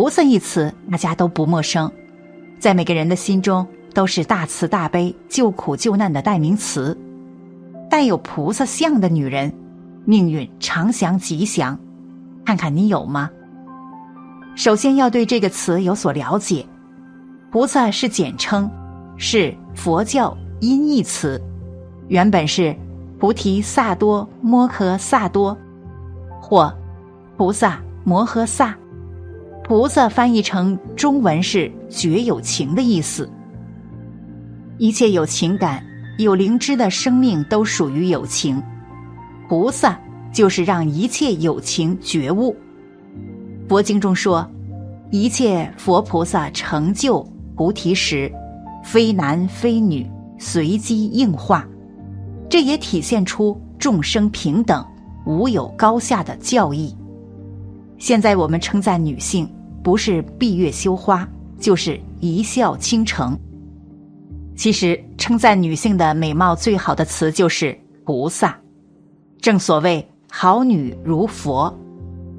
菩萨一词，大家都不陌生，在每个人的心中都是大慈大悲、救苦救难的代名词。带有菩萨像的女人，命运常祥吉祥。看看你有吗？首先要对这个词有所了解。菩萨是简称，是佛教音译词，原本是菩提萨多摩诃萨多，或菩萨摩诃萨。菩萨翻译成中文是“绝有情”的意思。一切有情感、有灵知的生命都属于有情，菩萨就是让一切有情觉悟。佛经中说，一切佛菩萨成就菩提时，非男非女，随机应化。这也体现出众生平等、无有高下的教义。现在我们称赞女性。不是闭月羞花，就是一笑倾城。其实称赞女性的美貌最好的词就是菩萨。正所谓好女如佛，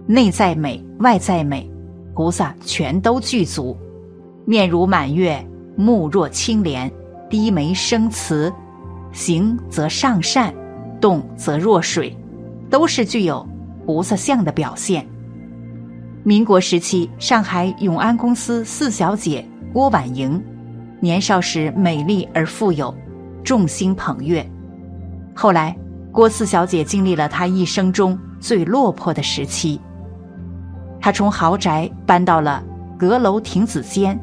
内在美，外在美，菩萨全都具足。面如满月，目若青莲，低眉生慈，行则上善，动则若水，都是具有菩萨相的表现。民国时期，上海永安公司四小姐郭婉莹，年少时美丽而富有，众星捧月。后来，郭四小姐经历了她一生中最落魄的时期。她从豪宅搬到了阁楼亭子间，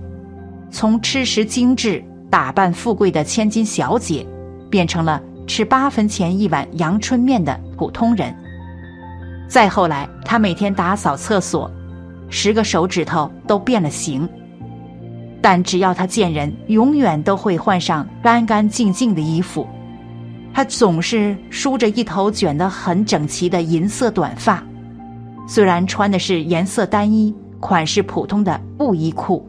从吃食精致、打扮富贵的千金小姐，变成了吃八分钱一碗阳春面的普通人。再后来，她每天打扫厕所。十个手指头都变了形，但只要他见人，永远都会换上干干净净的衣服。他总是梳着一头卷得很整齐的银色短发，虽然穿的是颜色单一、款式普通的布衣裤，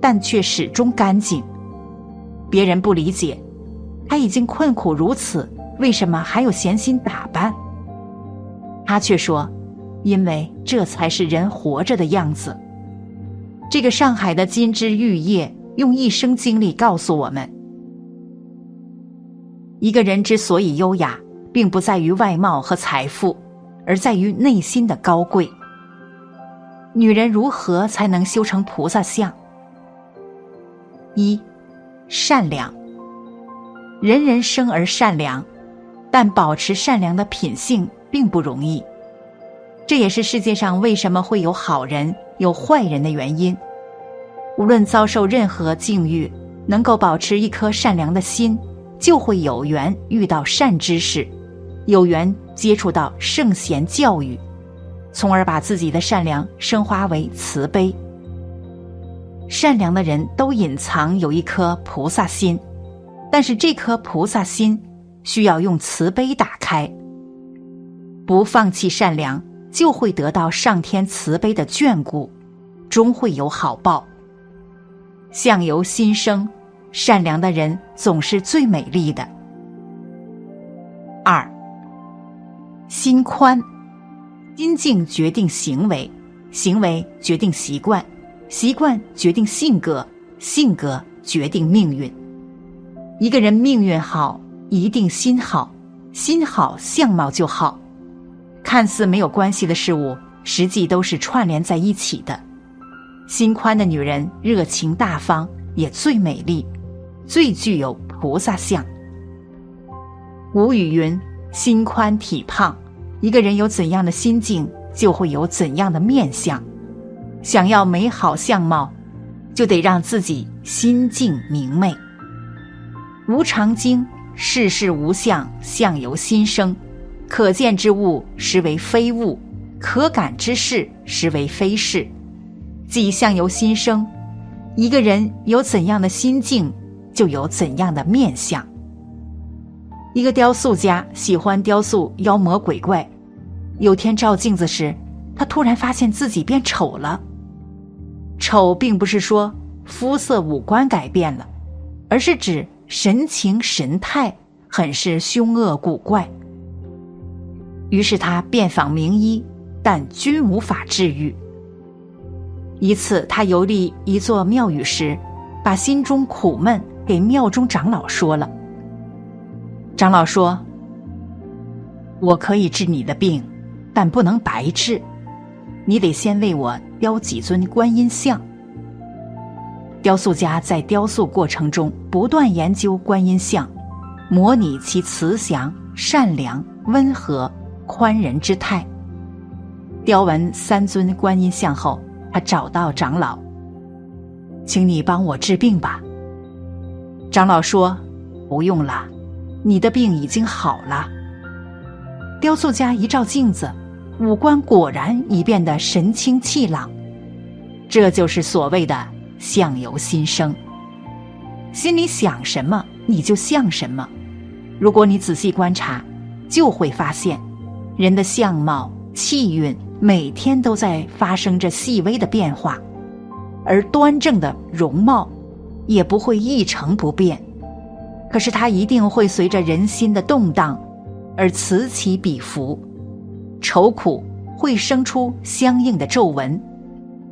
但却始终干净。别人不理解，他已经困苦如此，为什么还有闲心打扮？他却说。因为这才是人活着的样子。这个上海的金枝玉叶用一生经历告诉我们：一个人之所以优雅，并不在于外貌和财富，而在于内心的高贵。女人如何才能修成菩萨相？一，善良。人人生而善良，但保持善良的品性并不容易。这也是世界上为什么会有好人有坏人的原因。无论遭受任何境遇，能够保持一颗善良的心，就会有缘遇到善知识，有缘接触到圣贤教育，从而把自己的善良升华为慈悲。善良的人都隐藏有一颗菩萨心，但是这颗菩萨心需要用慈悲打开，不放弃善良。就会得到上天慈悲的眷顾，终会有好报。相由心生，善良的人总是最美丽的。二，心宽，心境决定行为，行为决定习惯，习惯决定性格，性格决定命运。一个人命运好，一定心好，心好相貌就好。看似没有关系的事物，实际都是串联在一起的。心宽的女人热情大方，也最美丽，最具有菩萨相。吴语云：“心宽体胖。”一个人有怎样的心境，就会有怎样的面相。想要美好相貌，就得让自己心境明媚。无常经：“世事无相，相由心生。”可见之物实为非物，可感之事实为非事，即相由心生。一个人有怎样的心境，就有怎样的面相。一个雕塑家喜欢雕塑妖魔鬼怪，有天照镜子时，他突然发现自己变丑了。丑并不是说肤色五官改变了，而是指神情神态很是凶恶古怪。于是他遍访名医，但均无法治愈。一次，他游历一座庙宇时，把心中苦闷给庙中长老说了。长老说：“我可以治你的病，但不能白治，你得先为我雕几尊观音像。”雕塑家在雕塑过程中不断研究观音像，模拟其慈祥、善良、温和、宽仁之态。雕完三尊观音像后。他找到长老，请你帮我治病吧。长老说：“不用了，你的病已经好了。”雕塑家一照镜子，五官果然已变得神清气朗。这就是所谓的“相由心生”。心里想什么，你就像什么。如果你仔细观察，就会发现，人的相貌、气韵。每天都在发生着细微的变化，而端正的容貌也不会一成不变。可是它一定会随着人心的动荡而此起彼伏，愁苦会生出相应的皱纹，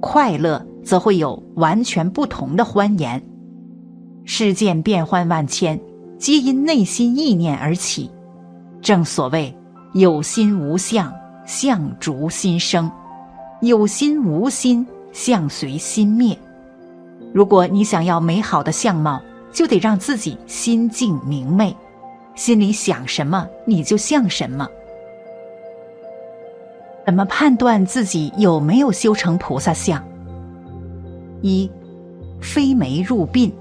快乐则会有完全不同的欢颜。世间变幻万千，皆因内心意念而起。正所谓有心无相。相逐心生，有心无心，相随心灭。如果你想要美好的相貌，就得让自己心境明媚，心里想什么你就像什么。怎么判断自己有没有修成菩萨相？一，飞眉入鬓。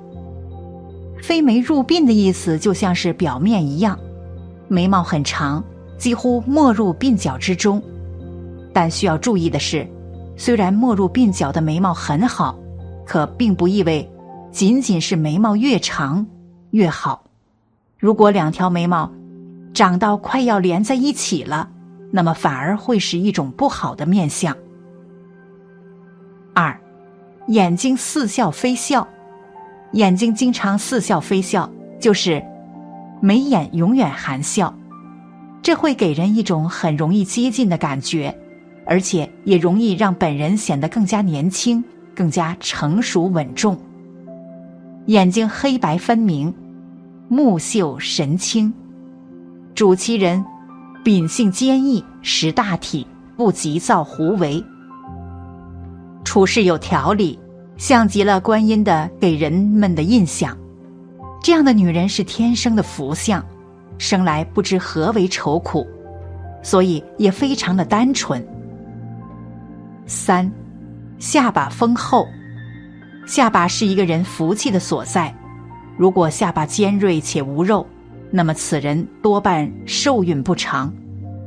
飞眉入鬓的意思就像是表面一样，眉毛很长。几乎没入鬓角之中，但需要注意的是，虽然没入鬓角的眉毛很好，可并不意味仅仅是眉毛越长越好。如果两条眉毛长到快要连在一起了，那么反而会是一种不好的面相。二，眼睛似笑非笑，眼睛经常似笑非笑，就是眉眼永远含笑。这会给人一种很容易接近的感觉，而且也容易让本人显得更加年轻、更加成熟稳重。眼睛黑白分明，目秀神清，主其人秉性坚毅，识大体，不急躁胡为，处事有条理，像极了观音的给人们的印象。这样的女人是天生的福相。生来不知何为愁苦，所以也非常的单纯。三，下巴丰厚，下巴是一个人福气的所在。如果下巴尖锐且无肉，那么此人多半寿运不长，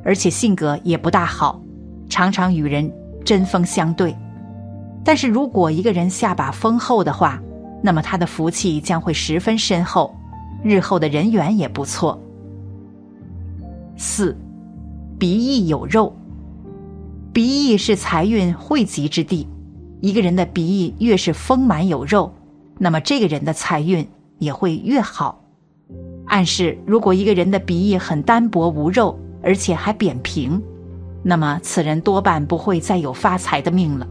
而且性格也不大好，常常与人针锋相对。但是如果一个人下巴丰厚的话，那么他的福气将会十分深厚，日后的人缘也不错。四，鼻翼有肉。鼻翼是财运汇集之地，一个人的鼻翼越是丰满有肉，那么这个人的财运也会越好。暗示，如果一个人的鼻翼很单薄无肉，而且还扁平，那么此人多半不会再有发财的命了。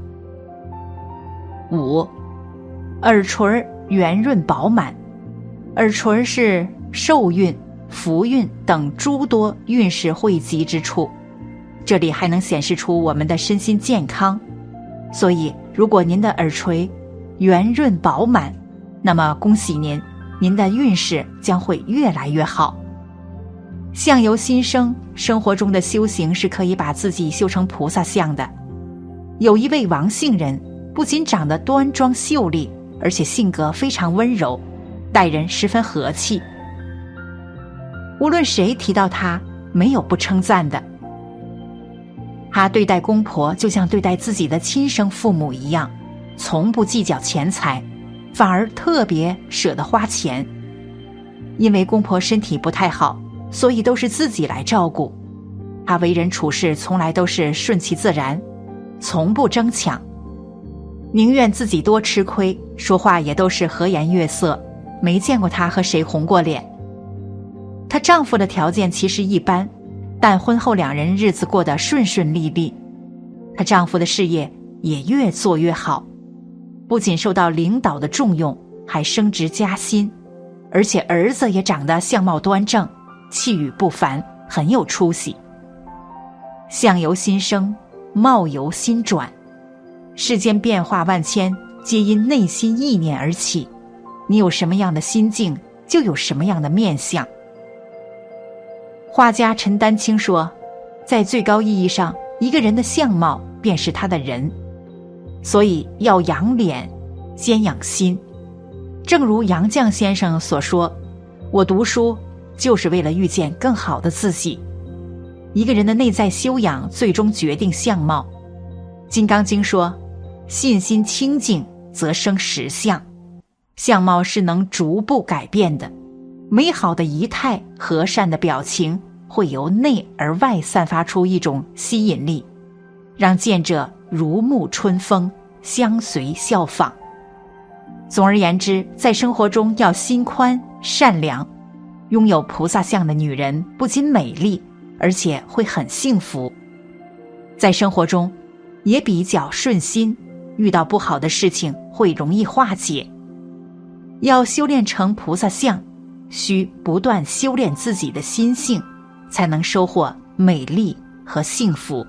五，耳垂圆润饱满，耳垂是寿运。福运等诸多运势汇集之处，这里还能显示出我们的身心健康。所以，如果您的耳垂圆润饱满，那么恭喜您，您的运势将会越来越好。相由心生，生活中的修行是可以把自己修成菩萨相的。有一位王姓人，不仅长得端庄秀丽，而且性格非常温柔，待人十分和气。无论谁提到他，没有不称赞的。她对待公婆就像对待自己的亲生父母一样，从不计较钱财，反而特别舍得花钱。因为公婆身体不太好，所以都是自己来照顾。他为人处事从来都是顺其自然，从不争抢，宁愿自己多吃亏，说话也都是和颜悦色，没见过他和谁红过脸。她丈夫的条件其实一般，但婚后两人日子过得顺顺利利。她丈夫的事业也越做越好，不仅受到领导的重用，还升职加薪。而且儿子也长得相貌端正，气宇不凡，很有出息。相由心生，貌由心转，世间变化万千，皆因内心意念而起。你有什么样的心境，就有什么样的面相。画家陈丹青说，在最高意义上，一个人的相貌便是他的人，所以要养脸，先养心。正如杨绛先生所说：“我读书就是为了遇见更好的自己。一个人的内在修养，最终决定相貌。《金刚经》说：‘信心清净，则生实相。’相貌是能逐步改变的。美好的仪态、和善的表情，会由内而外散发出一种吸引力，让见者如沐春风，相随效仿。”总而言之，在生活中要心宽善良，拥有菩萨相的女人不仅美丽，而且会很幸福。在生活中，也比较顺心，遇到不好的事情会容易化解。要修炼成菩萨相，需不断修炼自己的心性，才能收获美丽和幸福。